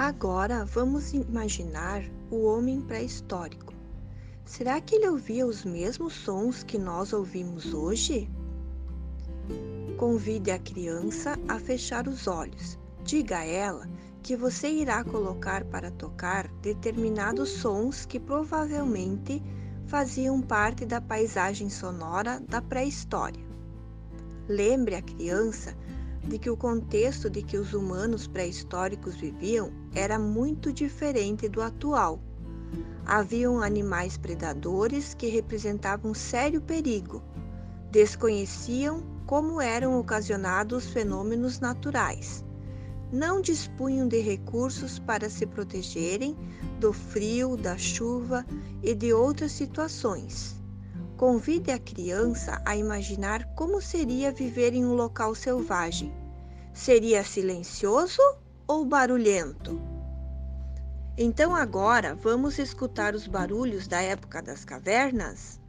Agora vamos imaginar o homem pré-histórico. Será que ele ouvia os mesmos sons que nós ouvimos hoje? Convide a criança a fechar os olhos. Diga a ela que você irá colocar para tocar determinados sons que provavelmente faziam parte da paisagem sonora da pré-história. Lembre a criança de que o contexto de que os humanos pré-históricos viviam era muito diferente do atual. Haviam animais predadores que representavam sério perigo. Desconheciam como eram ocasionados fenômenos naturais. Não dispunham de recursos para se protegerem do frio, da chuva e de outras situações. Convide a criança a imaginar como seria viver em um local selvagem. Seria silencioso ou barulhento? Então agora vamos escutar os barulhos da época das cavernas?